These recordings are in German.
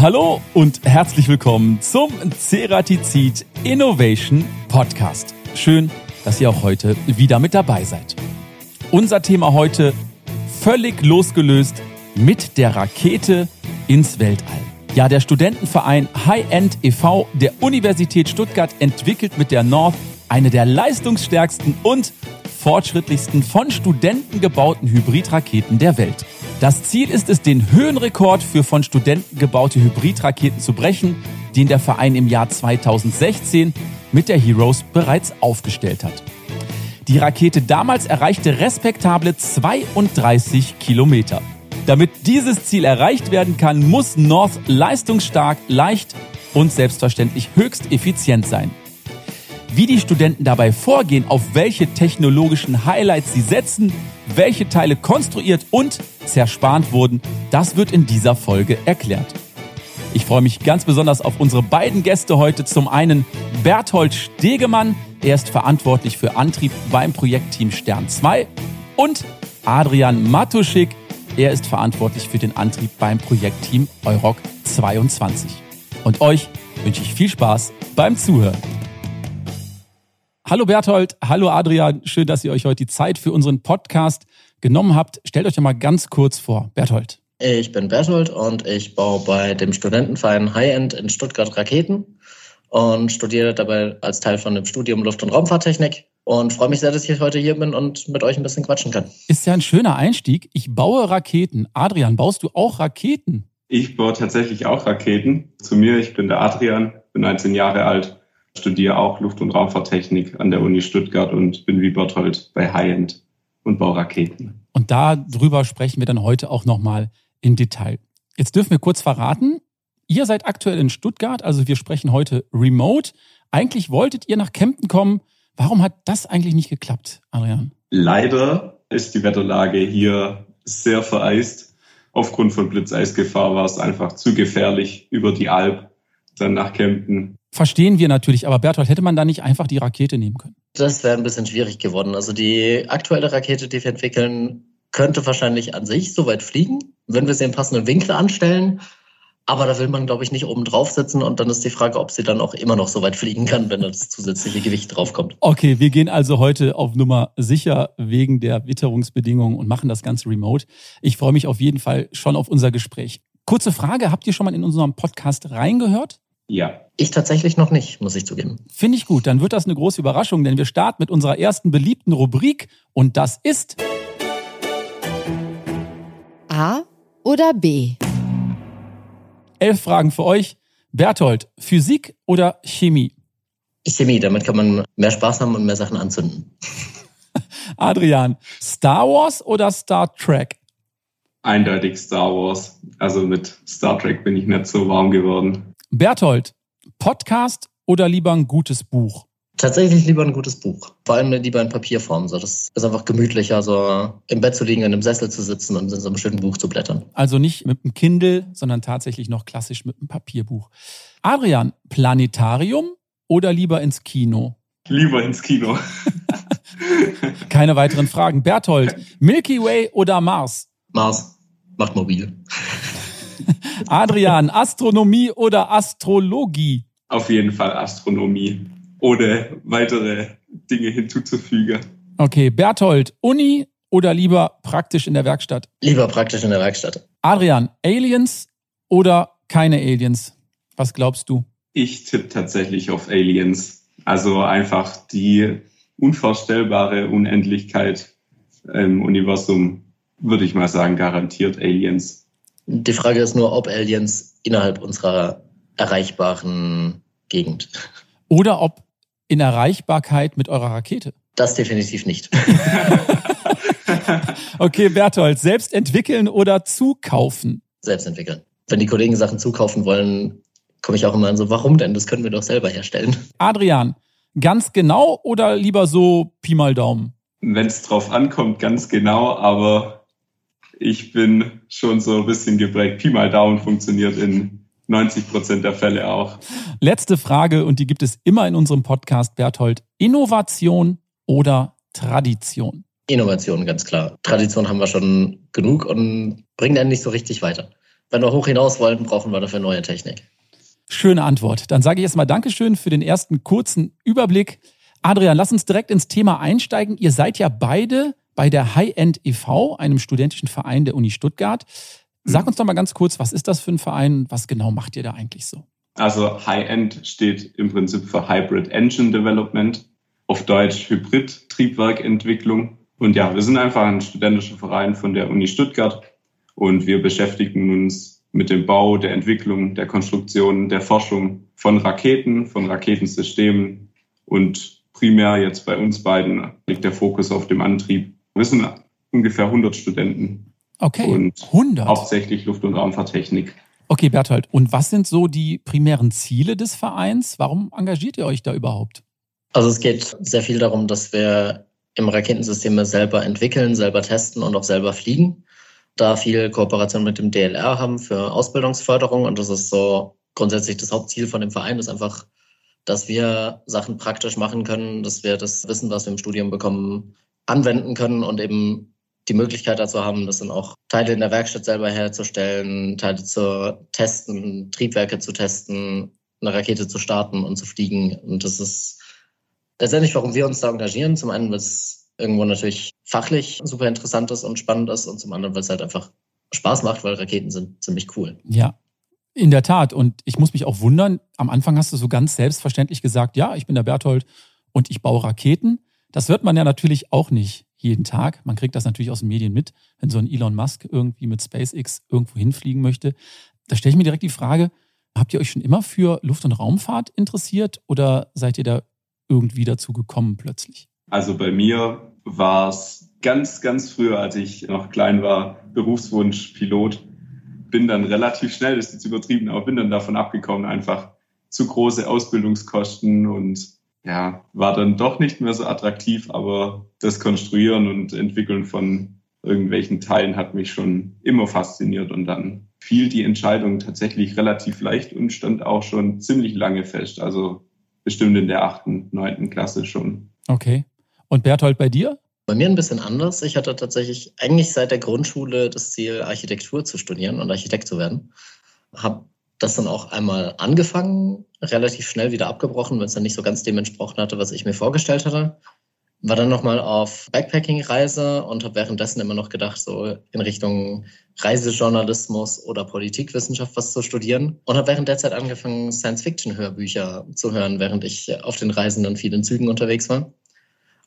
Hallo und herzlich willkommen zum Ceratizid Innovation Podcast. Schön, dass ihr auch heute wieder mit dabei seid. Unser Thema heute völlig losgelöst mit der Rakete ins Weltall. Ja, der Studentenverein High End e.V. der Universität Stuttgart entwickelt mit der North eine der leistungsstärksten und fortschrittlichsten von Studenten gebauten Hybridraketen der Welt. Das Ziel ist es, den Höhenrekord für von Studenten gebaute Hybridraketen zu brechen, den der Verein im Jahr 2016 mit der Heroes bereits aufgestellt hat. Die Rakete damals erreichte respektable 32 Kilometer. Damit dieses Ziel erreicht werden kann, muss North leistungsstark, leicht und selbstverständlich höchst effizient sein. Wie die Studenten dabei vorgehen, auf welche technologischen Highlights sie setzen, welche Teile konstruiert und zerspannt wurden, das wird in dieser Folge erklärt. Ich freue mich ganz besonders auf unsere beiden Gäste heute. Zum einen Berthold Stegemann, er ist verantwortlich für Antrieb beim Projektteam Stern 2 und Adrian Matuschik, er ist verantwortlich für den Antrieb beim Projektteam Euroc 22. Und euch wünsche ich viel Spaß beim Zuhören. Hallo Berthold, hallo Adrian, schön, dass ihr euch heute die Zeit für unseren Podcast genommen habt. Stellt euch doch mal ganz kurz vor. Berthold. Ich bin Berthold und ich baue bei dem Studentenverein High End in Stuttgart Raketen und studiere dabei als Teil von dem Studium Luft- und Raumfahrttechnik und freue mich sehr, dass ich heute hier bin und mit euch ein bisschen quatschen kann. Ist ja ein schöner Einstieg. Ich baue Raketen. Adrian, baust du auch Raketen? Ich baue tatsächlich auch Raketen. Zu mir, ich bin der Adrian, bin 19 Jahre alt studiere auch Luft- und Raumfahrttechnik an der Uni Stuttgart und bin wie Berthold bei High-End und baue Raketen. Und darüber sprechen wir dann heute auch nochmal im Detail. Jetzt dürfen wir kurz verraten, ihr seid aktuell in Stuttgart, also wir sprechen heute remote. Eigentlich wolltet ihr nach Kempten kommen. Warum hat das eigentlich nicht geklappt, Adrian? Leider ist die Wetterlage hier sehr vereist. Aufgrund von Blitzeisgefahr war es einfach zu gefährlich über die Alp dann nach Kempten Verstehen wir natürlich, aber Berthold, hätte man da nicht einfach die Rakete nehmen können? Das wäre ein bisschen schwierig geworden. Also die aktuelle Rakete, die wir entwickeln, könnte wahrscheinlich an sich so weit fliegen, wenn wir sie im passenden Winkel anstellen. Aber da will man, glaube ich, nicht oben drauf sitzen und dann ist die Frage, ob sie dann auch immer noch so weit fliegen kann, wenn das zusätzliche Gewicht draufkommt. Okay, wir gehen also heute auf Nummer sicher wegen der Witterungsbedingungen und machen das Ganze remote. Ich freue mich auf jeden Fall schon auf unser Gespräch. Kurze Frage, habt ihr schon mal in unserem Podcast reingehört? Ja. Ich tatsächlich noch nicht, muss ich zugeben. Finde ich gut. Dann wird das eine große Überraschung, denn wir starten mit unserer ersten beliebten Rubrik und das ist A oder B? Elf Fragen für euch. Berthold, Physik oder Chemie? Chemie, damit kann man mehr Spaß haben und mehr Sachen anzünden. Adrian, Star Wars oder Star Trek? Eindeutig Star Wars. Also mit Star Trek bin ich nicht so warm geworden. Berthold, Podcast oder lieber ein gutes Buch? Tatsächlich lieber ein gutes Buch. Vor allem lieber in Papierform. So, das ist einfach gemütlicher, so im Bett zu liegen, in einem Sessel zu sitzen und in so einem schönen Buch zu blättern. Also nicht mit einem Kindle, sondern tatsächlich noch klassisch mit einem Papierbuch. Adrian, Planetarium oder lieber ins Kino? Lieber ins Kino. Keine weiteren Fragen. Berthold, Milky Way oder Mars? Mars macht mobil. Adrian, Astronomie oder Astrologie? Auf jeden Fall Astronomie. Ohne weitere Dinge hinzuzufügen. Okay, Berthold, Uni oder lieber praktisch in der Werkstatt? Lieber praktisch in der Werkstatt. Adrian, Aliens oder keine Aliens? Was glaubst du? Ich tippe tatsächlich auf Aliens. Also einfach die unvorstellbare Unendlichkeit im Universum, würde ich mal sagen, garantiert Aliens. Die Frage ist nur, ob Aliens innerhalb unserer erreichbaren Gegend. Oder ob in Erreichbarkeit mit eurer Rakete. Das definitiv nicht. okay, Berthold, selbst entwickeln oder zukaufen? Selbst entwickeln. Wenn die Kollegen Sachen zukaufen wollen, komme ich auch immer an so, warum denn? Das können wir doch selber herstellen. Adrian, ganz genau oder lieber so Pi mal Daumen? Wenn es drauf ankommt, ganz genau, aber ich bin schon so ein bisschen geprägt. Pi mal Daumen funktioniert in 90 Prozent der Fälle auch. Letzte Frage und die gibt es immer in unserem Podcast, Berthold. Innovation oder Tradition? Innovation, ganz klar. Tradition haben wir schon genug und bringen einen nicht so richtig weiter. wenn wir hoch hinaus wollen, brauchen wir dafür neue Technik. Schöne Antwort. Dann sage ich erstmal Dankeschön für den ersten kurzen Überblick. Adrian, lass uns direkt ins Thema einsteigen. Ihr seid ja beide bei der High-End e.V., einem studentischen Verein der Uni Stuttgart. Sag uns doch mal ganz kurz, was ist das für ein Verein? Was genau macht ihr da eigentlich so? Also High-End steht im Prinzip für Hybrid Engine Development, auf Deutsch Hybrid-Triebwerkentwicklung. Und ja, wir sind einfach ein studentischer Verein von der Uni Stuttgart und wir beschäftigen uns mit dem Bau, der Entwicklung, der Konstruktion, der Forschung von Raketen, von Raketensystemen und primär jetzt bei uns beiden liegt der Fokus auf dem Antrieb. Wir sind ungefähr 100 Studenten. Okay, und 100. Hauptsächlich Luft- und Raumfahrttechnik. Okay, Berthold, und was sind so die primären Ziele des Vereins? Warum engagiert ihr euch da überhaupt? Also es geht sehr viel darum, dass wir im Raketensysteme selber entwickeln, selber testen und auch selber fliegen. Da viel Kooperation mit dem DLR haben für Ausbildungsförderung und das ist so grundsätzlich das Hauptziel von dem Verein, ist einfach, dass wir Sachen praktisch machen können, dass wir das Wissen, was wir im Studium bekommen, anwenden können und eben die Möglichkeit dazu haben, das dann auch Teile in der Werkstatt selber herzustellen, Teile zu testen, Triebwerke zu testen, eine Rakete zu starten und zu fliegen. Und das ist letztendlich, warum wir uns da engagieren. Zum einen, weil es irgendwo natürlich fachlich super interessant ist und spannend ist und zum anderen, weil es halt einfach Spaß macht, weil Raketen sind ziemlich cool. Ja, in der Tat. Und ich muss mich auch wundern, am Anfang hast du so ganz selbstverständlich gesagt, ja, ich bin der Berthold und ich baue Raketen. Das hört man ja natürlich auch nicht jeden Tag. Man kriegt das natürlich aus den Medien mit, wenn so ein Elon Musk irgendwie mit SpaceX irgendwo hinfliegen möchte. Da stelle ich mir direkt die Frage, habt ihr euch schon immer für Luft- und Raumfahrt interessiert oder seid ihr da irgendwie dazu gekommen plötzlich? Also bei mir war es ganz, ganz früher, als ich noch klein war, Berufswunsch Pilot. Bin dann relativ schnell, das ist jetzt übertrieben, aber bin dann davon abgekommen, einfach zu große Ausbildungskosten und ja, war dann doch nicht mehr so attraktiv, aber das Konstruieren und Entwickeln von irgendwelchen Teilen hat mich schon immer fasziniert und dann fiel die Entscheidung tatsächlich relativ leicht und stand auch schon ziemlich lange fest. Also bestimmt in der achten, neunten Klasse schon. Okay. Und Berthold, bei dir? Bei mir ein bisschen anders. Ich hatte tatsächlich eigentlich seit der Grundschule das Ziel, Architektur zu studieren und Architekt zu werden. Habe das dann auch einmal angefangen, relativ schnell wieder abgebrochen, weil es dann nicht so ganz dem entsprochen hatte, was ich mir vorgestellt hatte. War dann nochmal auf Backpacking-Reise und habe währenddessen immer noch gedacht, so in Richtung Reisejournalismus oder Politikwissenschaft was zu studieren. Und habe während der Zeit angefangen, Science-Fiction-Hörbücher zu hören, während ich auf den Reisen dann viel in Zügen unterwegs war.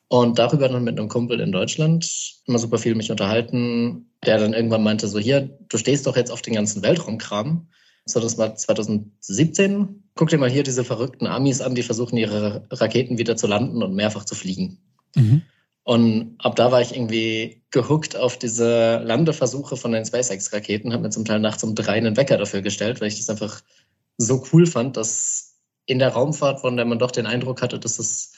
Und darüber dann mit einem Kumpel in Deutschland immer super viel mich unterhalten, der dann irgendwann meinte, so hier, du stehst doch jetzt auf den ganzen Weltraumkram. So, das war 2017. Guck dir mal hier diese verrückten Amis an, die versuchen, ihre Raketen wieder zu landen und mehrfach zu fliegen. Mhm. Und ab da war ich irgendwie gehuckt auf diese Landeversuche von den SpaceX-Raketen, habe mir zum Teil nachts um drei einen Wecker dafür gestellt, weil ich das einfach so cool fand, dass in der Raumfahrt, von der man doch den Eindruck hatte, dass es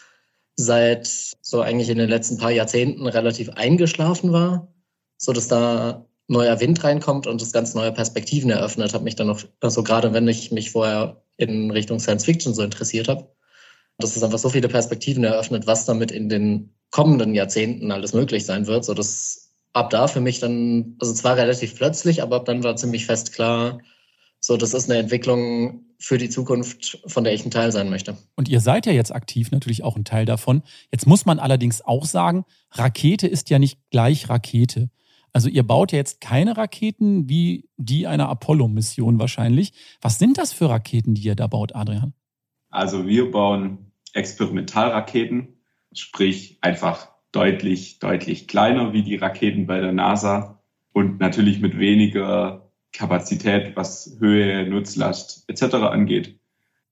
seit so eigentlich in den letzten paar Jahrzehnten relativ eingeschlafen war, so dass da neuer Wind reinkommt und das ganz neue Perspektiven eröffnet, hat mich dann noch, also gerade wenn ich mich vorher in Richtung Science Fiction so interessiert habe, dass es einfach so viele Perspektiven eröffnet, was damit in den kommenden Jahrzehnten alles möglich sein wird, so dass ab da für mich dann, also zwar relativ plötzlich, aber ab dann war ziemlich fest klar, so das ist eine Entwicklung für die Zukunft, von der ich ein Teil sein möchte. Und ihr seid ja jetzt aktiv natürlich auch ein Teil davon. Jetzt muss man allerdings auch sagen, Rakete ist ja nicht gleich Rakete. Also ihr baut ja jetzt keine Raketen wie die einer Apollo-Mission wahrscheinlich. Was sind das für Raketen, die ihr da baut, Adrian? Also wir bauen Experimentalraketen, sprich einfach deutlich, deutlich kleiner wie die Raketen bei der NASA und natürlich mit weniger Kapazität, was Höhe, Nutzlast etc. angeht.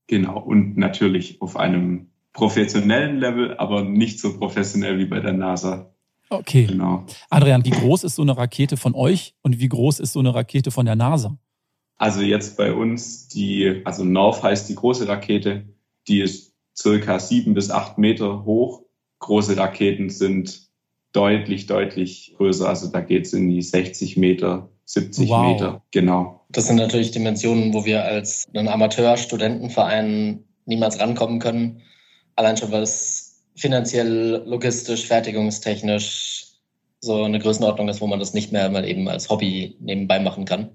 Genau, und natürlich auf einem professionellen Level, aber nicht so professionell wie bei der NASA. Okay. Genau. Adrian, wie groß ist so eine Rakete von euch und wie groß ist so eine Rakete von der NASA? Also jetzt bei uns, die, also North heißt die große Rakete, die ist circa sieben bis acht Meter hoch. Große Raketen sind deutlich, deutlich größer. Also da geht es in die 60 Meter, 70 wow. Meter. Genau. Das sind natürlich Dimensionen, wo wir als ein Amateur-Studentenverein niemals rankommen können. Allein schon, weil es finanziell, logistisch, fertigungstechnisch so eine Größenordnung ist, wo man das nicht mehr mal eben als Hobby nebenbei machen kann.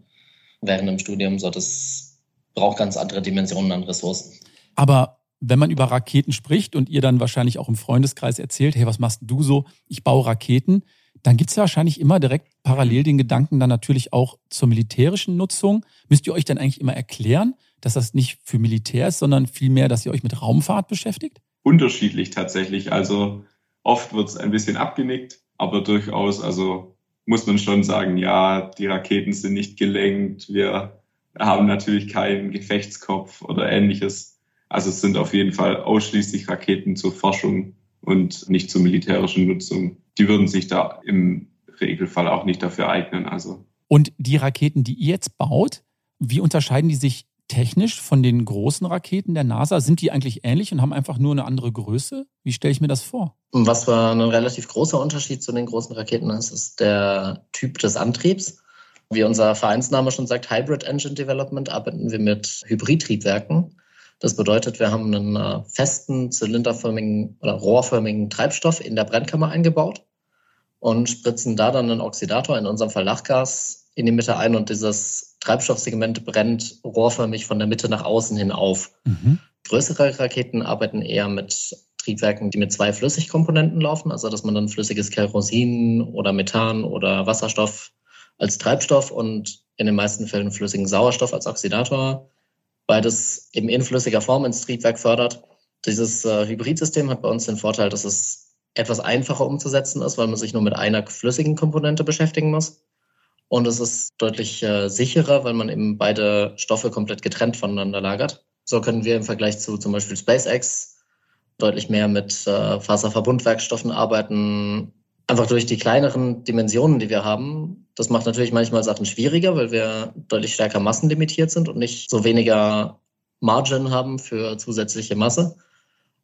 während dem Studium. So, das braucht ganz andere Dimensionen an Ressourcen. Aber wenn man über Raketen spricht und ihr dann wahrscheinlich auch im Freundeskreis erzählt, hey, was machst du so? Ich baue Raketen, dann gibt es ja wahrscheinlich immer direkt parallel den Gedanken dann natürlich auch zur militärischen Nutzung. Müsst ihr euch dann eigentlich immer erklären, dass das nicht für Militär ist, sondern vielmehr, dass ihr euch mit Raumfahrt beschäftigt? Unterschiedlich tatsächlich. Also oft wird es ein bisschen abgenickt, aber durchaus, also muss man schon sagen, ja, die Raketen sind nicht gelenkt, wir haben natürlich keinen Gefechtskopf oder ähnliches. Also es sind auf jeden Fall ausschließlich Raketen zur Forschung und nicht zur militärischen Nutzung. Die würden sich da im Regelfall auch nicht dafür eignen. Also. Und die Raketen, die ihr jetzt baut, wie unterscheiden die sich technisch von den großen Raketen der NASA? Sind die eigentlich ähnlich und haben einfach nur eine andere Größe? Wie stelle ich mir das vor? Was ein relativ großer Unterschied zu den großen Raketen ist, ist der Typ des Antriebs. Wie unser Vereinsname schon sagt, Hybrid Engine Development, arbeiten wir mit Hybridtriebwerken. Das bedeutet, wir haben einen äh, festen, zylinderförmigen oder rohrförmigen Treibstoff in der Brennkammer eingebaut und spritzen da dann einen Oxidator, in unserem Fall Lachgas, in die Mitte ein und dieses Treibstoffsegment brennt rohrförmig von der Mitte nach außen hin auf. Mhm. Größere Raketen arbeiten eher mit Triebwerken, die mit zwei Flüssigkomponenten laufen, also dass man dann flüssiges Kerosin oder Methan oder Wasserstoff als Treibstoff und in den meisten Fällen flüssigen Sauerstoff als Oxidator, beides eben in flüssiger Form ins Triebwerk fördert. Dieses äh, Hybridsystem hat bei uns den Vorteil, dass es etwas einfacher umzusetzen ist, weil man sich nur mit einer flüssigen Komponente beschäftigen muss. Und es ist deutlich äh, sicherer, weil man eben beide Stoffe komplett getrennt voneinander lagert. So können wir im Vergleich zu zum Beispiel SpaceX deutlich mehr mit äh, Faserverbundwerkstoffen arbeiten. Einfach durch die kleineren Dimensionen, die wir haben. Das macht natürlich manchmal Sachen schwieriger, weil wir deutlich stärker massenlimitiert sind und nicht so weniger Margin haben für zusätzliche Masse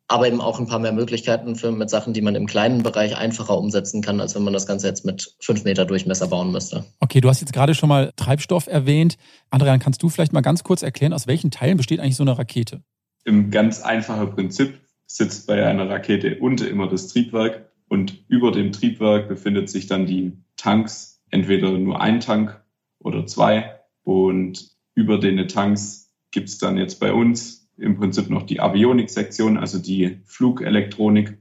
aber eben auch ein paar mehr Möglichkeiten für, mit Sachen, die man im kleinen Bereich einfacher umsetzen kann, als wenn man das Ganze jetzt mit fünf Meter Durchmesser bauen müsste. Okay, du hast jetzt gerade schon mal Treibstoff erwähnt. Adrian, kannst du vielleicht mal ganz kurz erklären, aus welchen Teilen besteht eigentlich so eine Rakete? Im ganz einfachen Prinzip sitzt bei einer Rakete unten immer das Triebwerk und über dem Triebwerk befindet sich dann die Tanks, entweder nur ein Tank oder zwei und über den Tanks gibt es dann jetzt bei uns im Prinzip noch die Avionik-Sektion, also die Flugelektronik.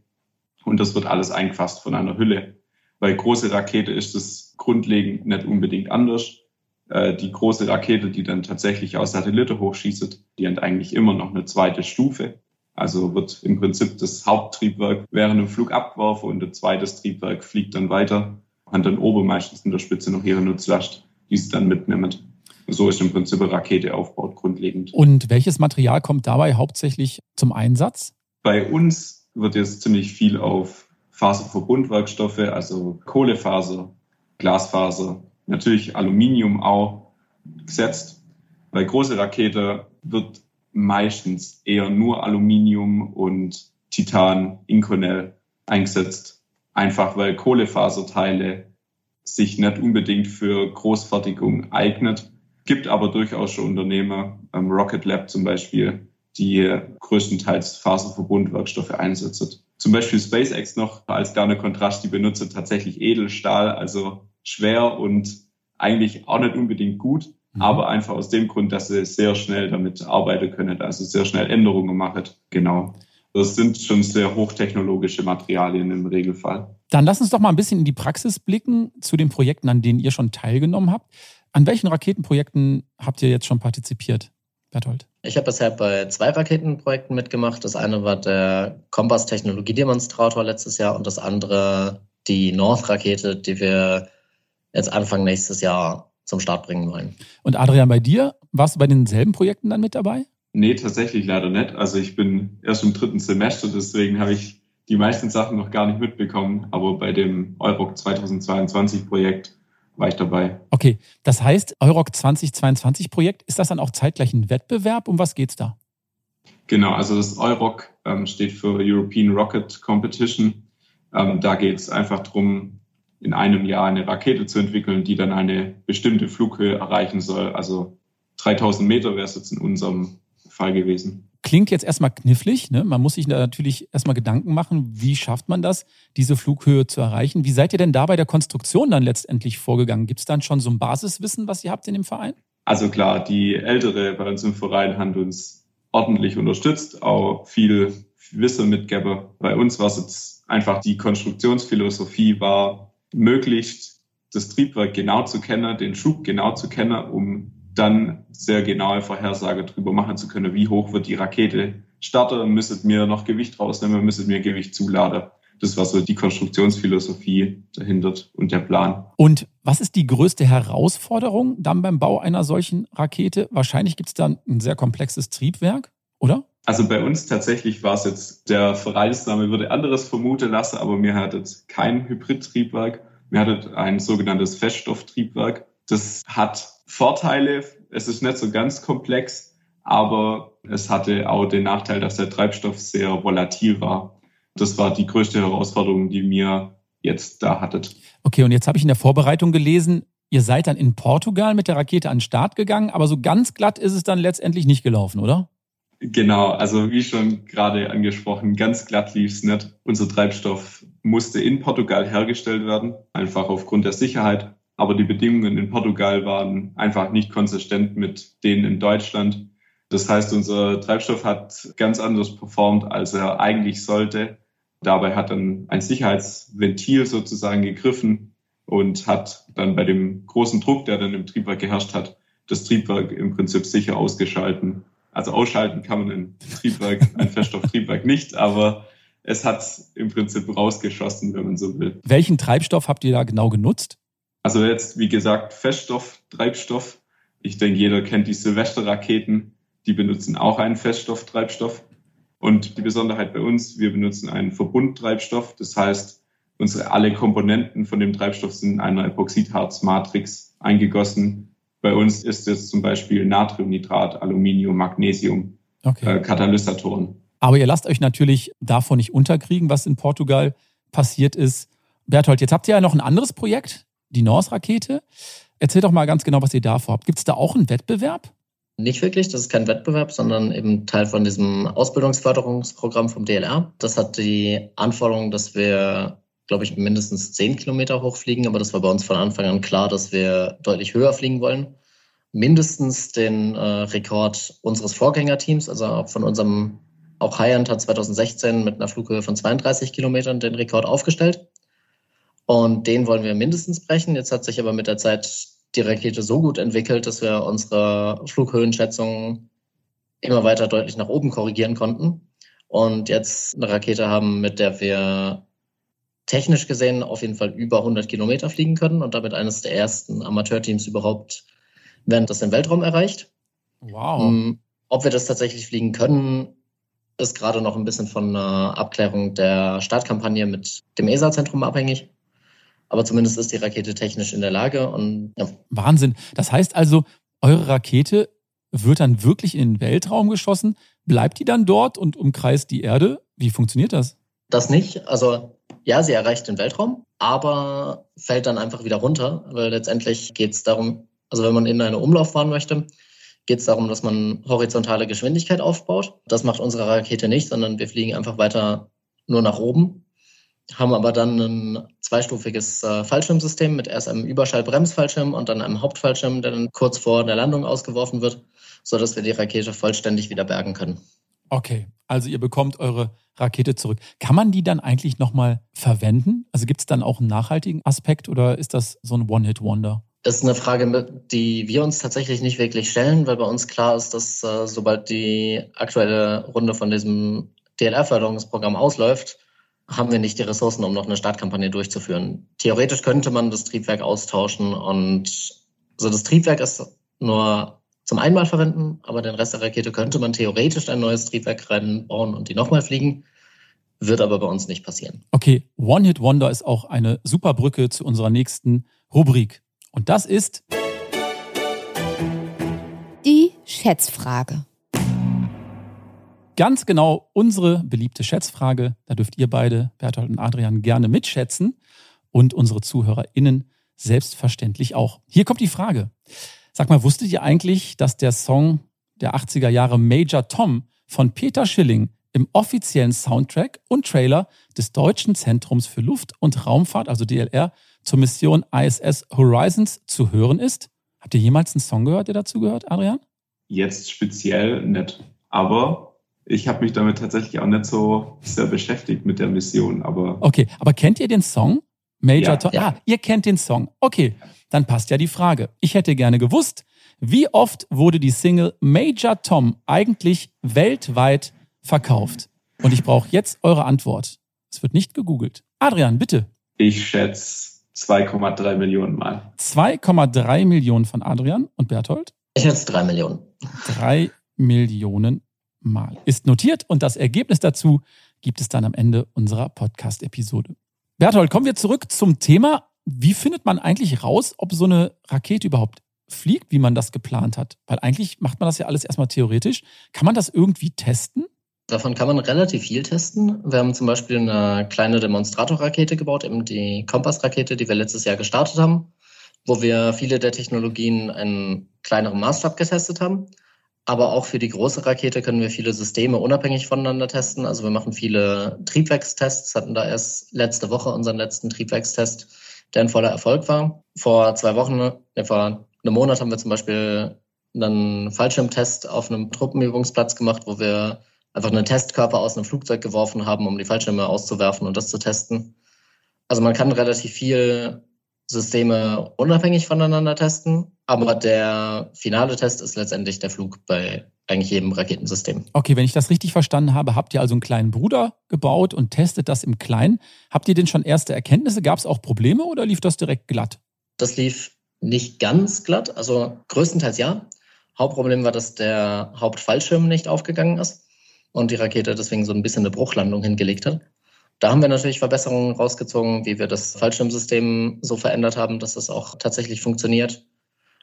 Und das wird alles eingefasst von einer Hülle. Bei große Rakete ist es grundlegend nicht unbedingt anders. Äh, die große Rakete, die dann tatsächlich aus Satellite hochschießt, die hat eigentlich immer noch eine zweite Stufe. Also wird im Prinzip das Haupttriebwerk während dem Flug abgeworfen und das zweite Triebwerk fliegt dann weiter, hat dann oben meistens in der Spitze noch ihre Nutzlast, die sie dann mitnimmt. So ist im Prinzip Rakete aufgebaut, grundlegend. Und welches Material kommt dabei hauptsächlich zum Einsatz? Bei uns wird jetzt ziemlich viel auf Faserverbundwerkstoffe, also Kohlefaser, Glasfaser, natürlich Aluminium auch gesetzt. Bei große Rakete wird meistens eher nur Aluminium und Titan, Inconel eingesetzt. Einfach weil Kohlefaserteile sich nicht unbedingt für Großfertigung eignet Gibt aber durchaus schon Unternehmer, ähm, Rocket Lab zum Beispiel, die größtenteils Faserverbundwerkstoffe einsetzen. Zum Beispiel SpaceX noch als kleiner Kontrast, die benutzen tatsächlich Edelstahl, also schwer und eigentlich auch nicht unbedingt gut, mhm. aber einfach aus dem Grund, dass sie sehr schnell damit arbeiten können, also sehr schnell Änderungen machen. Genau. Das sind schon sehr hochtechnologische Materialien im Regelfall. Dann lass uns doch mal ein bisschen in die Praxis blicken zu den Projekten, an denen ihr schon teilgenommen habt. An welchen Raketenprojekten habt ihr jetzt schon partizipiert, Berthold? Ich habe bisher bei zwei Raketenprojekten mitgemacht. Das eine war der Kompass-Technologiedemonstrator letztes Jahr und das andere die North-Rakete, die wir jetzt Anfang nächstes Jahr zum Start bringen wollen. Und Adrian, bei dir, warst du bei denselben Projekten dann mit dabei? Nee, tatsächlich leider nicht. Also ich bin erst im dritten Semester, deswegen habe ich die meisten Sachen noch gar nicht mitbekommen. Aber bei dem Euroc 2022 Projekt war ich dabei. Okay, das heißt, Euroc 2022 Projekt, ist das dann auch zeitgleich ein Wettbewerb? Um was geht es da? Genau, also das Euroc ähm, steht für European Rocket Competition. Ähm, da geht es einfach darum, in einem Jahr eine Rakete zu entwickeln, die dann eine bestimmte Flughöhe erreichen soll. Also 3000 Meter wäre es jetzt in unserem Fall gewesen klingt jetzt erstmal knifflig. Ne? Man muss sich natürlich erstmal Gedanken machen, wie schafft man das, diese Flughöhe zu erreichen. Wie seid ihr denn da bei der Konstruktion dann letztendlich vorgegangen? Gibt es dann schon so ein Basiswissen, was ihr habt in dem Verein? Also klar, die Ältere bei uns im Verein haben uns ordentlich unterstützt, auch viel Wissen mitgeben. Bei uns war es jetzt einfach die Konstruktionsphilosophie war, möglichst das Triebwerk genau zu kennen, den Schub genau zu kennen, um dann sehr genaue Vorhersage darüber machen zu können, wie hoch wird die Rakete starten, müsstet mir noch Gewicht rausnehmen, müsstet mir Gewicht zuladen. Das war so die Konstruktionsphilosophie dahinter und der Plan. Und was ist die größte Herausforderung dann beim Bau einer solchen Rakete? Wahrscheinlich gibt es dann ein sehr komplexes Triebwerk, oder? Also bei uns tatsächlich war es jetzt, der Vereinsname würde anderes vermuten lassen, aber mir hat jetzt kein Hybridtriebwerk. Mir hat ein sogenanntes Feststofftriebwerk. Das hat Vorteile. Es ist nicht so ganz komplex, aber es hatte auch den Nachteil, dass der Treibstoff sehr volatil war. Das war die größte Herausforderung, die mir jetzt da hattet. Okay, und jetzt habe ich in der Vorbereitung gelesen, ihr seid dann in Portugal mit der Rakete an den Start gegangen, aber so ganz glatt ist es dann letztendlich nicht gelaufen, oder? Genau, also wie schon gerade angesprochen, ganz glatt lief es nicht. Unser Treibstoff musste in Portugal hergestellt werden, einfach aufgrund der Sicherheit. Aber die Bedingungen in Portugal waren einfach nicht konsistent mit denen in Deutschland. Das heißt, unser Treibstoff hat ganz anders performt, als er eigentlich sollte. Dabei hat dann ein Sicherheitsventil sozusagen gegriffen und hat dann bei dem großen Druck, der dann im Triebwerk geherrscht hat, das Triebwerk im Prinzip sicher ausgeschalten. Also ausschalten kann man ein Triebwerk, ein Feststofftriebwerk nicht, aber es hat im Prinzip rausgeschossen, wenn man so will. Welchen Treibstoff habt ihr da genau genutzt? Also jetzt, wie gesagt, Feststoff, Treibstoff. Ich denke, jeder kennt die Silvesterraketen. Die benutzen auch einen Feststofftreibstoff. Und die Besonderheit bei uns, wir benutzen einen Verbundtreibstoff. Das heißt, unsere alle Komponenten von dem Treibstoff sind in einer Epoxidharzmatrix eingegossen, bei uns ist es zum Beispiel Natriumnitrat, Aluminium, Magnesium, okay. äh, Katalysatoren. Aber ihr lasst euch natürlich davon nicht unterkriegen, was in Portugal passiert ist. Berthold, jetzt habt ihr ja noch ein anderes Projekt, die Norse-Rakete. Erzähl doch mal ganz genau, was ihr da vorhabt. Gibt es da auch einen Wettbewerb? Nicht wirklich, das ist kein Wettbewerb, sondern eben Teil von diesem Ausbildungsförderungsprogramm vom DLR. Das hat die Anforderung, dass wir, glaube ich, mindestens zehn Kilometer hochfliegen, aber das war bei uns von Anfang an klar, dass wir deutlich höher fliegen wollen mindestens den äh, Rekord unseres Vorgängerteams, also von unserem, auch Highend hat 2016 mit einer Flughöhe von 32 Kilometern den Rekord aufgestellt. Und den wollen wir mindestens brechen. Jetzt hat sich aber mit der Zeit die Rakete so gut entwickelt, dass wir unsere Flughöhenschätzungen immer weiter deutlich nach oben korrigieren konnten. Und jetzt eine Rakete haben, mit der wir technisch gesehen auf jeden Fall über 100 Kilometer fliegen können und damit eines der ersten Amateurteams überhaupt während das den Weltraum erreicht. Wow. Ähm, ob wir das tatsächlich fliegen können, ist gerade noch ein bisschen von einer Abklärung der Startkampagne mit dem ESA-Zentrum abhängig. Aber zumindest ist die Rakete technisch in der Lage. Und, ja. Wahnsinn. Das heißt also, eure Rakete wird dann wirklich in den Weltraum geschossen. Bleibt die dann dort und umkreist die Erde? Wie funktioniert das? Das nicht. Also ja, sie erreicht den Weltraum, aber fällt dann einfach wieder runter, weil letztendlich geht es darum, also wenn man in eine Umlaufbahn möchte, geht es darum, dass man horizontale Geschwindigkeit aufbaut. Das macht unsere Rakete nicht, sondern wir fliegen einfach weiter nur nach oben, haben aber dann ein zweistufiges äh, Fallschirmsystem mit erst einem Überschallbremsfallschirm und dann einem Hauptfallschirm, der dann kurz vor der Landung ausgeworfen wird, sodass wir die Rakete vollständig wieder bergen können. Okay, also ihr bekommt eure Rakete zurück. Kann man die dann eigentlich nochmal verwenden? Also gibt es dann auch einen nachhaltigen Aspekt oder ist das so ein One-Hit-Wonder? ist eine Frage, die wir uns tatsächlich nicht wirklich stellen, weil bei uns klar ist, dass äh, sobald die aktuelle Runde von diesem DLR-Förderungsprogramm ausläuft, haben wir nicht die Ressourcen, um noch eine Startkampagne durchzuführen. Theoretisch könnte man das Triebwerk austauschen und so das Triebwerk ist nur zum einmal verwenden, aber den Rest der Rakete könnte man theoretisch ein neues Triebwerk reinbauen und die nochmal fliegen. Wird aber bei uns nicht passieren. Okay, One Hit Wonder ist auch eine super Brücke zu unserer nächsten Rubrik. Und das ist die Schätzfrage. Ganz genau unsere beliebte Schätzfrage. Da dürft ihr beide, Bertolt und Adrian, gerne mitschätzen und unsere ZuhörerInnen selbstverständlich auch. Hier kommt die Frage. Sag mal, wusstet ihr eigentlich, dass der Song der 80er Jahre Major Tom von Peter Schilling im offiziellen Soundtrack und Trailer des Deutschen Zentrums für Luft- und Raumfahrt, also DLR, zur Mission ISS Horizons zu hören ist? Habt ihr jemals einen Song gehört, der dazu gehört, Adrian? Jetzt speziell nicht. Aber ich habe mich damit tatsächlich auch nicht so sehr beschäftigt mit der Mission. Aber okay, aber kennt ihr den Song? Major Ja, Tom? ja. Ah, ihr kennt den Song. Okay, dann passt ja die Frage. Ich hätte gerne gewusst, wie oft wurde die Single Major Tom eigentlich weltweit verkauft? Und ich brauche jetzt eure Antwort. Es wird nicht gegoogelt. Adrian, bitte. ich schätze 2,3 Millionen Mal. 2,3 Millionen von Adrian und Berthold. Ich hätte drei Millionen. Drei Millionen Mal. Ist notiert und das Ergebnis dazu gibt es dann am Ende unserer Podcast-Episode. Berthold, kommen wir zurück zum Thema. Wie findet man eigentlich raus, ob so eine Rakete überhaupt fliegt, wie man das geplant hat? Weil eigentlich macht man das ja alles erstmal theoretisch. Kann man das irgendwie testen? Davon kann man relativ viel testen. Wir haben zum Beispiel eine kleine Demonstratorrakete gebaut, eben die Kompass-Rakete, die wir letztes Jahr gestartet haben, wo wir viele der Technologien in kleinerem Maßstab getestet haben. Aber auch für die große Rakete können wir viele Systeme unabhängig voneinander testen. Also wir machen viele Triebwerkstests, hatten da erst letzte Woche unseren letzten Triebwerkstest, der ein voller Erfolg war. Vor zwei Wochen, ne, vor einem Monat haben wir zum Beispiel einen Fallschirmtest auf einem Truppenübungsplatz gemacht, wo wir einfach einen Testkörper aus einem Flugzeug geworfen haben, um die Fallschirme auszuwerfen und das zu testen. Also man kann relativ viel Systeme unabhängig voneinander testen, aber der finale Test ist letztendlich der Flug bei eigentlich jedem Raketensystem. Okay, wenn ich das richtig verstanden habe, habt ihr also einen kleinen Bruder gebaut und testet das im Kleinen. Habt ihr denn schon erste Erkenntnisse? Gab es auch Probleme oder lief das direkt glatt? Das lief nicht ganz glatt, also größtenteils ja. Hauptproblem war, dass der Hauptfallschirm nicht aufgegangen ist und die Rakete deswegen so ein bisschen eine Bruchlandung hingelegt hat. Da haben wir natürlich Verbesserungen rausgezogen, wie wir das Fallschirmsystem so verändert haben, dass es auch tatsächlich funktioniert.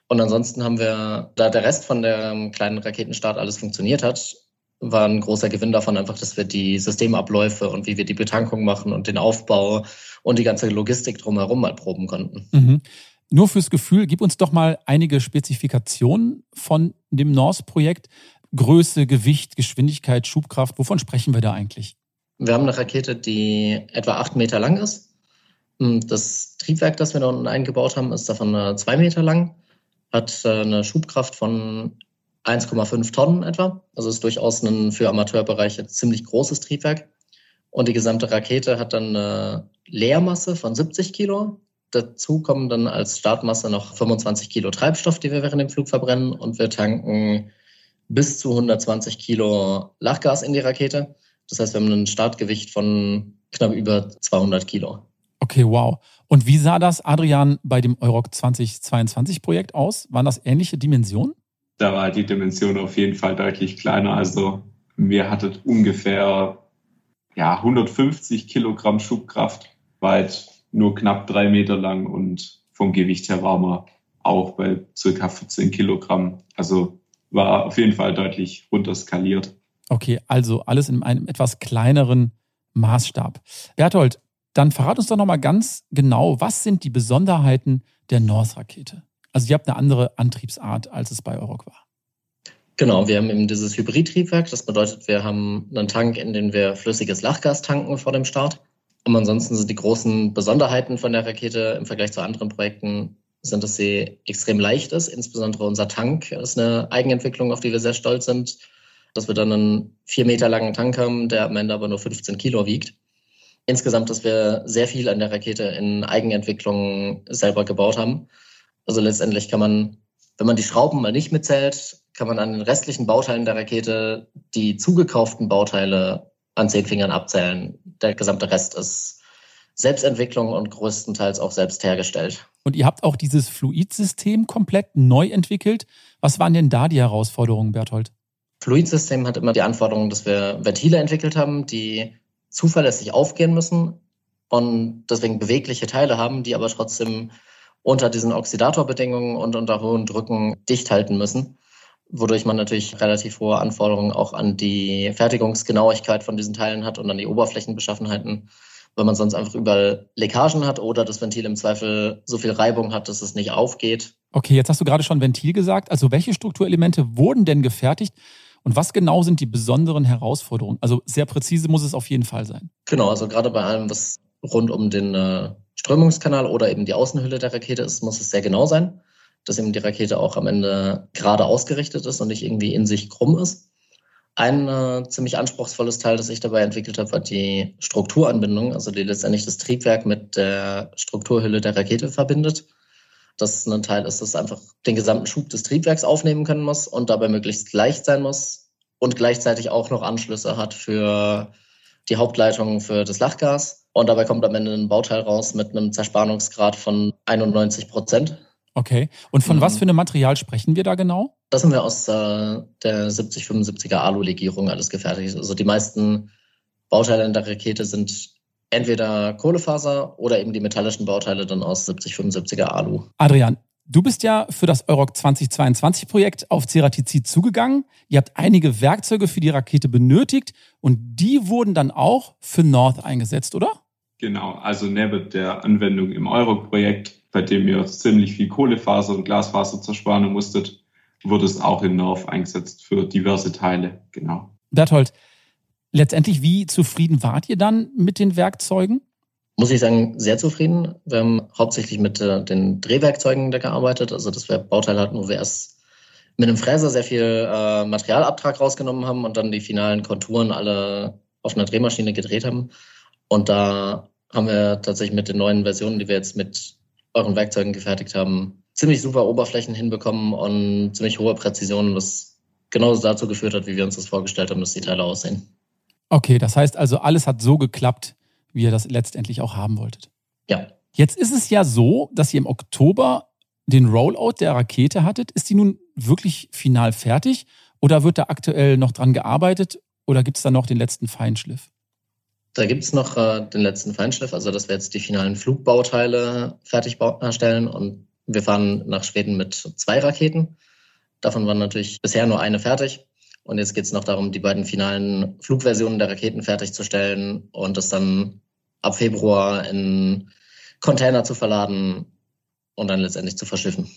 Und ansonsten haben wir, da der Rest von der kleinen Raketenstart alles funktioniert hat, war ein großer Gewinn davon einfach, dass wir die Systemabläufe und wie wir die Betankung machen und den Aufbau und die ganze Logistik drumherum mal proben konnten. Mhm. Nur fürs Gefühl, gib uns doch mal einige Spezifikationen von dem NORS-Projekt. Größe, Gewicht, Geschwindigkeit, Schubkraft. Wovon sprechen wir da eigentlich? Wir haben eine Rakete, die etwa acht Meter lang ist. Das Triebwerk, das wir da unten eingebaut haben, ist davon äh, zwei Meter lang, hat äh, eine Schubkraft von 1,5 Tonnen etwa. Also ist durchaus ein für Amateurbereiche ziemlich großes Triebwerk. Und die gesamte Rakete hat dann eine Leermasse von 70 Kilo. Dazu kommen dann als Startmasse noch 25 Kilo Treibstoff, die wir während dem Flug verbrennen. Und wir tanken bis zu 120 Kilo Lachgas in die Rakete. Das heißt, wir haben ein Startgewicht von knapp über 200 Kilo. Okay, wow. Und wie sah das, Adrian, bei dem Euroc 2022 Projekt aus? Waren das ähnliche Dimensionen? Da war die Dimension auf jeden Fall deutlich kleiner. Also wir hatten ungefähr ja, 150 Kilogramm Schubkraft, weit nur knapp drei Meter lang und vom Gewicht her waren wir auch bei circa 14 Kilogramm. Also war auf jeden Fall deutlich runterskaliert. Okay, also alles in einem etwas kleineren Maßstab. Berthold, dann verrat uns doch nochmal ganz genau, was sind die Besonderheiten der North-Rakete? Also ihr habt eine andere Antriebsart, als es bei Euroc war. Genau, wir haben eben dieses Hybridtriebwerk. Das bedeutet, wir haben einen Tank, in den wir flüssiges Lachgas tanken vor dem Start. Und ansonsten sind die großen Besonderheiten von der Rakete im Vergleich zu anderen Projekten, sind, dass sie extrem leicht ist. Insbesondere unser Tank ist eine Eigenentwicklung, auf die wir sehr stolz sind. Dass wir dann einen vier Meter langen Tank haben, der am Ende aber nur 15 Kilo wiegt. Insgesamt, dass wir sehr viel an der Rakete in Eigenentwicklung selber gebaut haben. Also letztendlich kann man, wenn man die Schrauben mal nicht mitzählt, kann man an den restlichen Bauteilen der Rakete die zugekauften Bauteile an zehn Fingern abzählen. Der gesamte Rest ist Selbstentwicklung und größtenteils auch selbst hergestellt. Und ihr habt auch dieses Fluidsystem komplett neu entwickelt. Was waren denn da die Herausforderungen, Berthold? Fluidsystem hat immer die Anforderung, dass wir Ventile entwickelt haben, die zuverlässig aufgehen müssen und deswegen bewegliche Teile haben, die aber trotzdem unter diesen Oxidatorbedingungen und unter hohen Drücken dicht halten müssen, wodurch man natürlich relativ hohe Anforderungen auch an die Fertigungsgenauigkeit von diesen Teilen hat und an die Oberflächenbeschaffenheiten, weil man sonst einfach überall Leckagen hat oder das Ventil im Zweifel so viel Reibung hat, dass es nicht aufgeht. Okay, jetzt hast du gerade schon Ventil gesagt. Also welche Strukturelemente wurden denn gefertigt und was genau sind die besonderen Herausforderungen? Also sehr präzise muss es auf jeden Fall sein. Genau, also gerade bei allem, was rund um den äh, Strömungskanal oder eben die Außenhülle der Rakete ist, muss es sehr genau sein. dass eben die Rakete auch am Ende gerade ausgerichtet ist und nicht irgendwie in sich krumm ist. Ein äh, ziemlich anspruchsvolles Teil, das ich dabei entwickelt habe, war die Strukturanbindung, also die letztendlich das Triebwerk mit der Strukturhülle der Rakete verbindet. Das ein Teil ist, das einfach den gesamten Schub des Triebwerks aufnehmen können muss und dabei möglichst leicht sein muss und gleichzeitig auch noch Anschlüsse hat für die Hauptleitung für das Lachgas. Und dabei kommt am Ende ein Bauteil raus mit einem Zerspannungsgrad von 91 Prozent. Okay. Und von mhm. was für einem Material sprechen wir da genau? Das haben wir aus äh, der 7075er Alu-Legierung alles gefertigt. Also die meisten Bauteile in der Rakete sind entweder Kohlefaser oder eben die metallischen Bauteile dann aus 7075er Alu. Adrian, du bist ja für das Euroc 2022 Projekt auf Ceratizid zugegangen. Ihr habt einige Werkzeuge für die Rakete benötigt und die wurden dann auch für North eingesetzt, oder? Genau, also neben der Anwendung im Euroc-Projekt bei dem ihr ziemlich viel Kohlefaser und Glasfaser zersparen musstet, wurde es auch in Nerv eingesetzt für diverse Teile. Genau. Berthold, letztendlich, wie zufrieden wart ihr dann mit den Werkzeugen? Muss ich sagen, sehr zufrieden. Wir haben hauptsächlich mit äh, den Drehwerkzeugen gearbeitet, also dass wir Bauteile hatten, wo wir erst mit einem Fräser sehr viel äh, Materialabtrag rausgenommen haben und dann die finalen Konturen alle auf einer Drehmaschine gedreht haben. Und da haben wir tatsächlich mit den neuen Versionen, die wir jetzt mit euren Werkzeugen gefertigt haben, ziemlich super Oberflächen hinbekommen und ziemlich hohe Präzision, was genauso dazu geführt hat, wie wir uns das vorgestellt haben, dass die Teile aussehen. Okay, das heißt also, alles hat so geklappt, wie ihr das letztendlich auch haben wolltet. Ja. Jetzt ist es ja so, dass ihr im Oktober den Rollout der Rakete hattet. Ist die nun wirklich final fertig oder wird da aktuell noch dran gearbeitet oder gibt es da noch den letzten Feinschliff? Da gibt es noch äh, den letzten Feinschliff, also dass wir jetzt die finalen Flugbauteile fertigstellen und wir fahren nach Schweden mit zwei Raketen. Davon waren natürlich bisher nur eine fertig. Und jetzt geht es noch darum, die beiden finalen Flugversionen der Raketen fertigzustellen und das dann ab Februar in Container zu verladen und dann letztendlich zu verschiffen.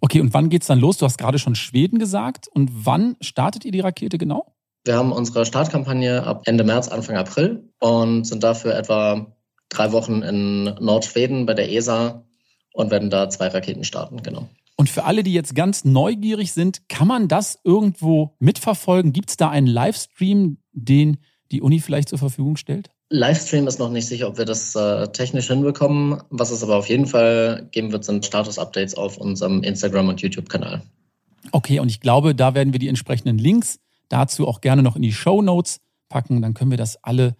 Okay, und wann geht es dann los? Du hast gerade schon Schweden gesagt. Und wann startet ihr die Rakete genau? Wir haben unsere Startkampagne ab Ende März, Anfang April und sind dafür etwa drei Wochen in Nordschweden bei der ESA und werden da zwei Raketen starten, genau. Und für alle, die jetzt ganz neugierig sind, kann man das irgendwo mitverfolgen? Gibt es da einen Livestream, den die Uni vielleicht zur Verfügung stellt? Livestream ist noch nicht sicher, ob wir das äh, technisch hinbekommen. Was es aber auf jeden Fall geben wird, sind Status-Updates auf unserem Instagram- und YouTube-Kanal. Okay, und ich glaube, da werden wir die entsprechenden Links dazu auch gerne noch in die Show Notes packen. Dann können wir das alle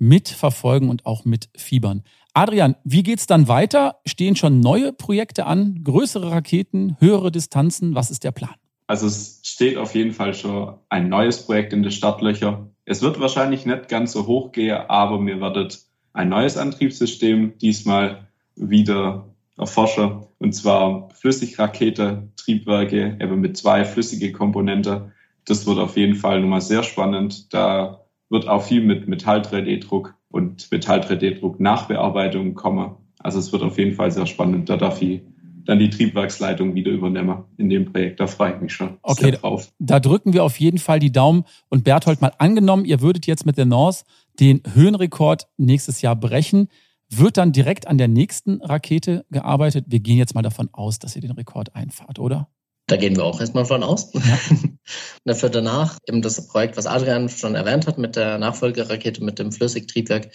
mitverfolgen und auch mitfiebern. Adrian, wie geht's dann weiter? Stehen schon neue Projekte an? Größere Raketen, höhere Distanzen? Was ist der Plan? Also es steht auf jeden Fall schon ein neues Projekt in den Startlöcher. Es wird wahrscheinlich nicht ganz so hoch gehen, aber mir werdet ein neues Antriebssystem diesmal wieder erforschen. Und zwar Flüssigrakete, Triebwerke, eben mit zwei flüssige Komponenten das wird auf jeden Fall nochmal sehr spannend. Da wird auch viel mit Metall 3D-Druck und Metall 3D-Druck Nachbearbeitung kommen. Also es wird auf jeden Fall sehr spannend. Da darf ich dann die Triebwerksleitung wieder übernehmen in dem Projekt. Da freue ich mich schon okay, drauf. Da drücken wir auf jeden Fall die Daumen. Und Berthold, mal angenommen, ihr würdet jetzt mit der North den Höhenrekord nächstes Jahr brechen. Wird dann direkt an der nächsten Rakete gearbeitet? Wir gehen jetzt mal davon aus, dass ihr den Rekord einfahrt, oder? Da gehen wir auch erstmal von aus. Ja. Dafür danach eben das Projekt, was Adrian schon erwähnt hat, mit der Nachfolgerakete, mit dem Flüssigtriebwerk.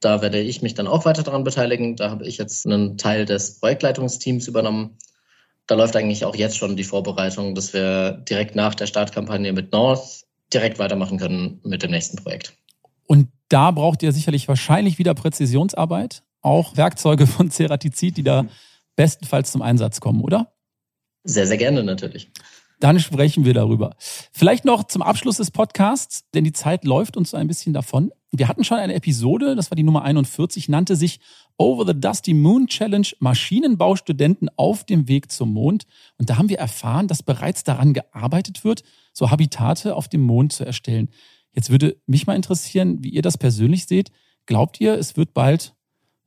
Da werde ich mich dann auch weiter daran beteiligen. Da habe ich jetzt einen Teil des Projektleitungsteams übernommen. Da läuft eigentlich auch jetzt schon die Vorbereitung, dass wir direkt nach der Startkampagne mit North direkt weitermachen können mit dem nächsten Projekt. Und da braucht ihr sicherlich wahrscheinlich wieder Präzisionsarbeit, auch Werkzeuge von Ceratizid, die da bestenfalls zum Einsatz kommen, oder? Sehr, sehr gerne natürlich. Dann sprechen wir darüber. Vielleicht noch zum Abschluss des Podcasts, denn die Zeit läuft uns so ein bisschen davon. Wir hatten schon eine Episode, das war die Nummer 41, nannte sich Over the Dusty Moon Challenge Maschinenbaustudenten auf dem Weg zum Mond. Und da haben wir erfahren, dass bereits daran gearbeitet wird, so Habitate auf dem Mond zu erstellen. Jetzt würde mich mal interessieren, wie ihr das persönlich seht. Glaubt ihr, es wird bald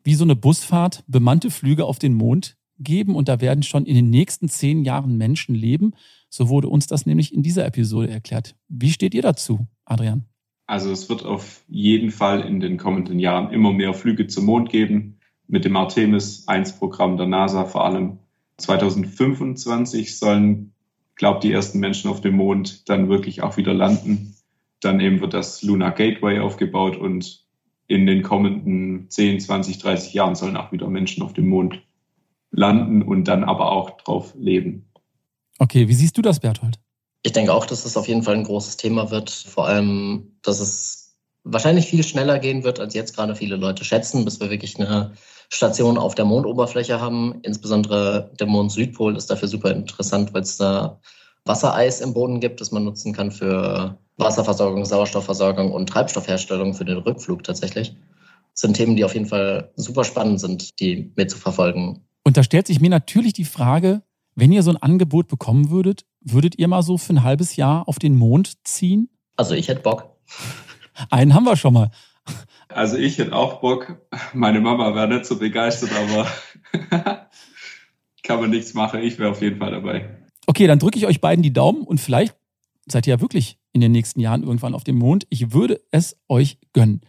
wie so eine Busfahrt bemannte Flüge auf den Mond geben und da werden schon in den nächsten zehn Jahren Menschen leben. So wurde uns das nämlich in dieser Episode erklärt. Wie steht ihr dazu, Adrian? Also es wird auf jeden Fall in den kommenden Jahren immer mehr Flüge zum Mond geben. Mit dem Artemis 1 Programm der NASA vor allem 2025 sollen, glaubt die ersten Menschen auf dem Mond dann wirklich auch wieder landen. Dann eben wird das Lunar Gateway aufgebaut und in den kommenden 10, 20, 30 Jahren sollen auch wieder Menschen auf dem Mond landen und dann aber auch drauf leben. Okay, wie siehst du das, Berthold? Ich denke auch, dass es auf jeden Fall ein großes Thema wird. Vor allem, dass es wahrscheinlich viel schneller gehen wird, als jetzt gerade viele Leute schätzen, bis wir wirklich eine Station auf der Mondoberfläche haben. Insbesondere der Mond-Südpol ist dafür super interessant, weil es da Wassereis im Boden gibt, das man nutzen kann für Wasserversorgung, Sauerstoffversorgung und Treibstoffherstellung für den Rückflug tatsächlich. Das sind Themen, die auf jeden Fall super spannend sind, die mitzuverfolgen. Und da stellt sich mir natürlich die Frage, wenn ihr so ein Angebot bekommen würdet, würdet ihr mal so für ein halbes Jahr auf den Mond ziehen? Also ich hätte Bock. Einen haben wir schon mal. Also ich hätte auch Bock. Meine Mama wäre nicht so begeistert, aber kann man nichts machen. Ich wäre auf jeden Fall dabei. Okay, dann drücke ich euch beiden die Daumen und vielleicht seid ihr ja wirklich in den nächsten Jahren irgendwann auf dem Mond. Ich würde es euch gönnen.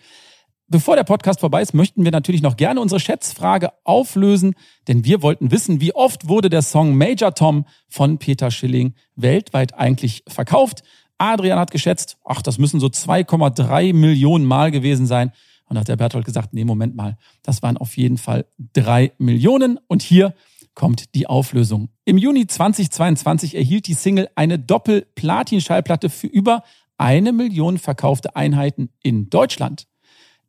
Bevor der Podcast vorbei ist, möchten wir natürlich noch gerne unsere Schätzfrage auflösen, denn wir wollten wissen, wie oft wurde der Song Major Tom von Peter Schilling weltweit eigentlich verkauft. Adrian hat geschätzt, ach, das müssen so 2,3 Millionen Mal gewesen sein. Und hat der Berthold gesagt, nee, Moment mal, das waren auf jeden Fall drei Millionen. Und hier kommt die Auflösung. Im Juni 2022 erhielt die Single eine Doppel-Platin-Schallplatte für über eine Million verkaufte Einheiten in Deutschland.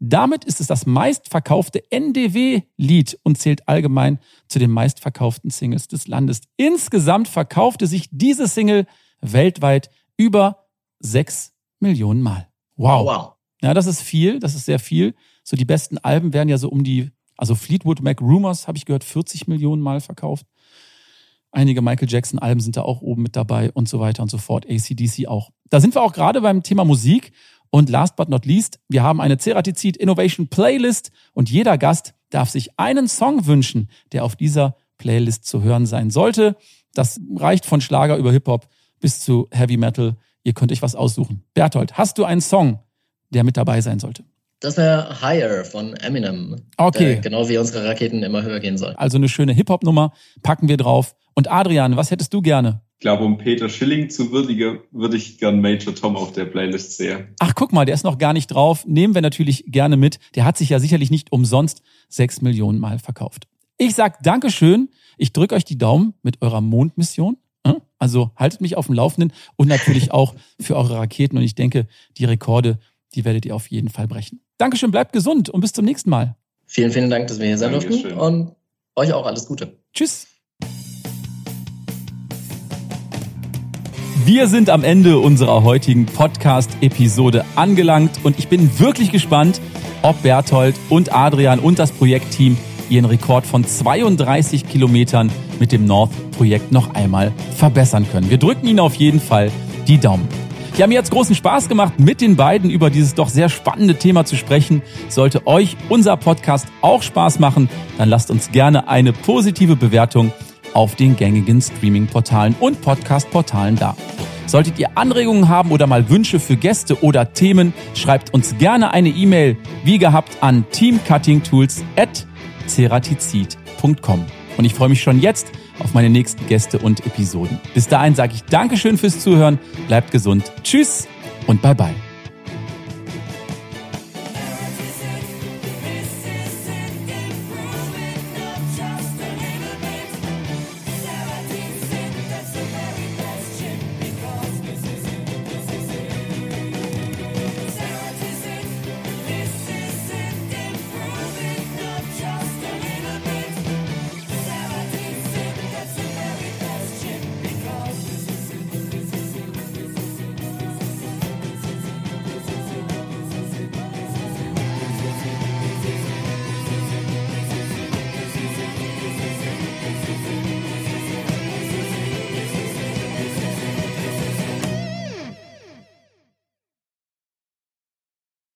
Damit ist es das meistverkaufte NDW-Lied und zählt allgemein zu den meistverkauften Singles des Landes. Insgesamt verkaufte sich diese Single weltweit über sechs Millionen Mal. Wow. wow. Ja, das ist viel, das ist sehr viel. So die besten Alben werden ja so um die, also Fleetwood Mac Rumors habe ich gehört, 40 Millionen Mal verkauft. Einige Michael Jackson Alben sind da auch oben mit dabei und so weiter und so fort. ACDC auch. Da sind wir auch gerade beim Thema Musik und last but not least, wir haben eine Ceratizid Innovation Playlist und jeder Gast darf sich einen Song wünschen, der auf dieser Playlist zu hören sein sollte. Das reicht von Schlager über Hip-Hop bis zu Heavy Metal. Ihr könnt euch was aussuchen. Berthold, hast du einen Song, der mit dabei sein sollte? Das wäre Higher von Eminem. Okay. genau wie unsere Raketen immer höher gehen sollen. Also eine schöne Hip-Hop-Nummer packen wir drauf. Und Adrian, was hättest du gerne? Ich glaube, um Peter Schilling zu würdigen, würde ich gern Major Tom auf der Playlist sehen. Ach, guck mal, der ist noch gar nicht drauf. Nehmen wir natürlich gerne mit. Der hat sich ja sicherlich nicht umsonst sechs Millionen Mal verkauft. Ich sag Dankeschön. Ich drücke euch die Daumen mit eurer Mondmission. Hm? Also haltet mich auf dem Laufenden und natürlich auch für eure Raketen. Und ich denke, die Rekorde, die werdet ihr auf jeden Fall brechen. Dankeschön, bleibt gesund und bis zum nächsten Mal. Vielen, vielen Dank, dass wir hier sein durften und euch auch alles Gute. Tschüss. Wir sind am Ende unserer heutigen Podcast-Episode angelangt und ich bin wirklich gespannt, ob Berthold und Adrian und das Projektteam ihren Rekord von 32 Kilometern mit dem North-Projekt noch einmal verbessern können. Wir drücken Ihnen auf jeden Fall die Daumen. Ja, mir hat großen Spaß gemacht, mit den beiden über dieses doch sehr spannende Thema zu sprechen. Sollte euch unser Podcast auch Spaß machen, dann lasst uns gerne eine positive Bewertung auf den gängigen Streaming-Portalen und Podcast-Portalen da. Solltet ihr Anregungen haben oder mal Wünsche für Gäste oder Themen, schreibt uns gerne eine E-Mail, wie gehabt, an teamcuttingtools.ceratizid.com. Und ich freue mich schon jetzt auf meine nächsten Gäste und Episoden. Bis dahin sage ich Dankeschön fürs Zuhören, bleibt gesund, tschüss und bye bye.